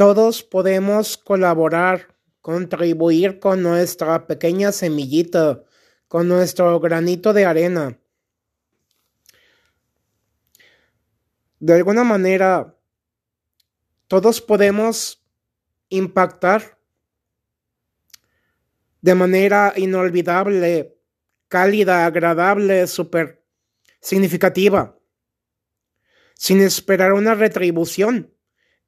Todos podemos colaborar, contribuir con nuestra pequeña semillita, con nuestro granito de arena. De alguna manera, todos podemos impactar de manera inolvidable, cálida, agradable, súper significativa, sin esperar una retribución,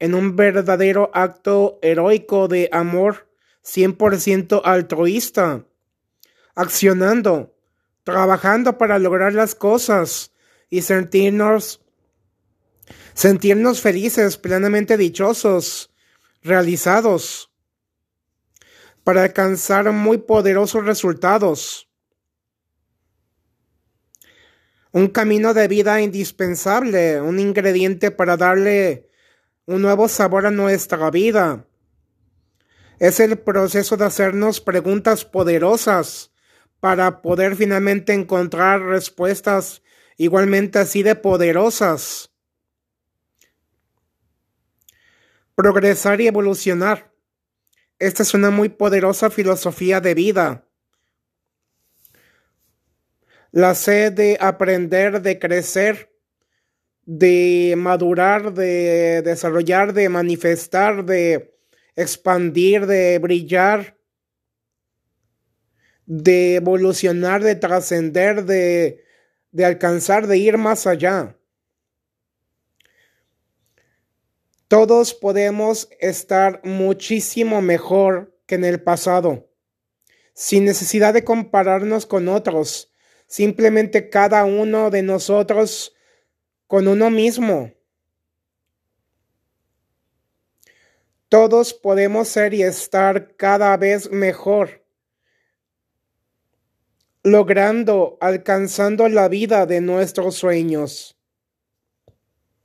en un verdadero acto heroico de amor 100% altruista, accionando, trabajando para lograr las cosas y sentirnos sentirnos felices, plenamente dichosos, realizados para alcanzar muy poderosos resultados. Un camino de vida indispensable, un ingrediente para darle un nuevo sabor a nuestra vida. Es el proceso de hacernos preguntas poderosas para poder finalmente encontrar respuestas igualmente así de poderosas. Progresar y evolucionar. Esta es una muy poderosa filosofía de vida. La sed de aprender, de crecer, de madurar, de desarrollar, de manifestar, de expandir, de brillar, de evolucionar, de trascender, de, de alcanzar, de ir más allá. Todos podemos estar muchísimo mejor que en el pasado, sin necesidad de compararnos con otros, simplemente cada uno de nosotros con uno mismo. Todos podemos ser y estar cada vez mejor, logrando, alcanzando la vida de nuestros sueños.